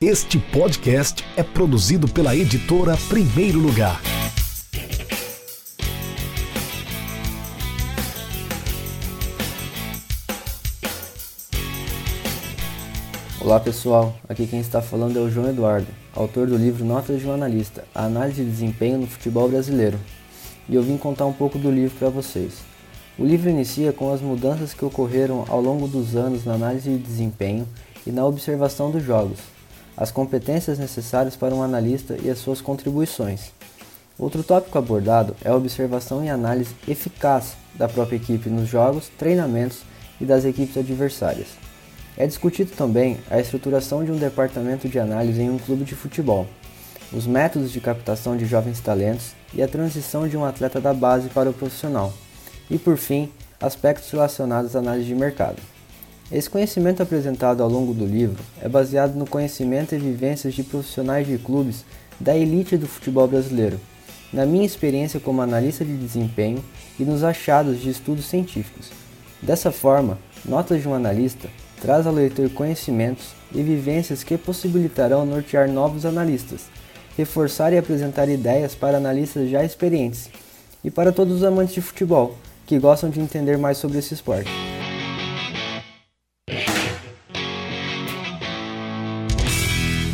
Este podcast é produzido pela editora Primeiro Lugar. Olá pessoal, aqui quem está falando é o João Eduardo, autor do livro Notas de um Analista, a análise de desempenho no futebol brasileiro. E eu vim contar um pouco do livro para vocês. O livro inicia com as mudanças que ocorreram ao longo dos anos na análise de desempenho e na observação dos jogos, as competências necessárias para um analista e as suas contribuições. Outro tópico abordado é a observação e análise eficaz da própria equipe nos jogos, treinamentos e das equipes adversárias. É discutido também a estruturação de um departamento de análise em um clube de futebol, os métodos de captação de jovens talentos e a transição de um atleta da base para o profissional, e por fim, aspectos relacionados à análise de mercado. Esse conhecimento apresentado ao longo do livro é baseado no conhecimento e vivências de profissionais de clubes da elite do futebol brasileiro, na minha experiência como analista de desempenho e nos achados de estudos científicos. Dessa forma, Notas de um Analista traz ao leitor conhecimentos e vivências que possibilitarão nortear novos analistas, reforçar e apresentar ideias para analistas já experientes e para todos os amantes de futebol que gostam de entender mais sobre esse esporte.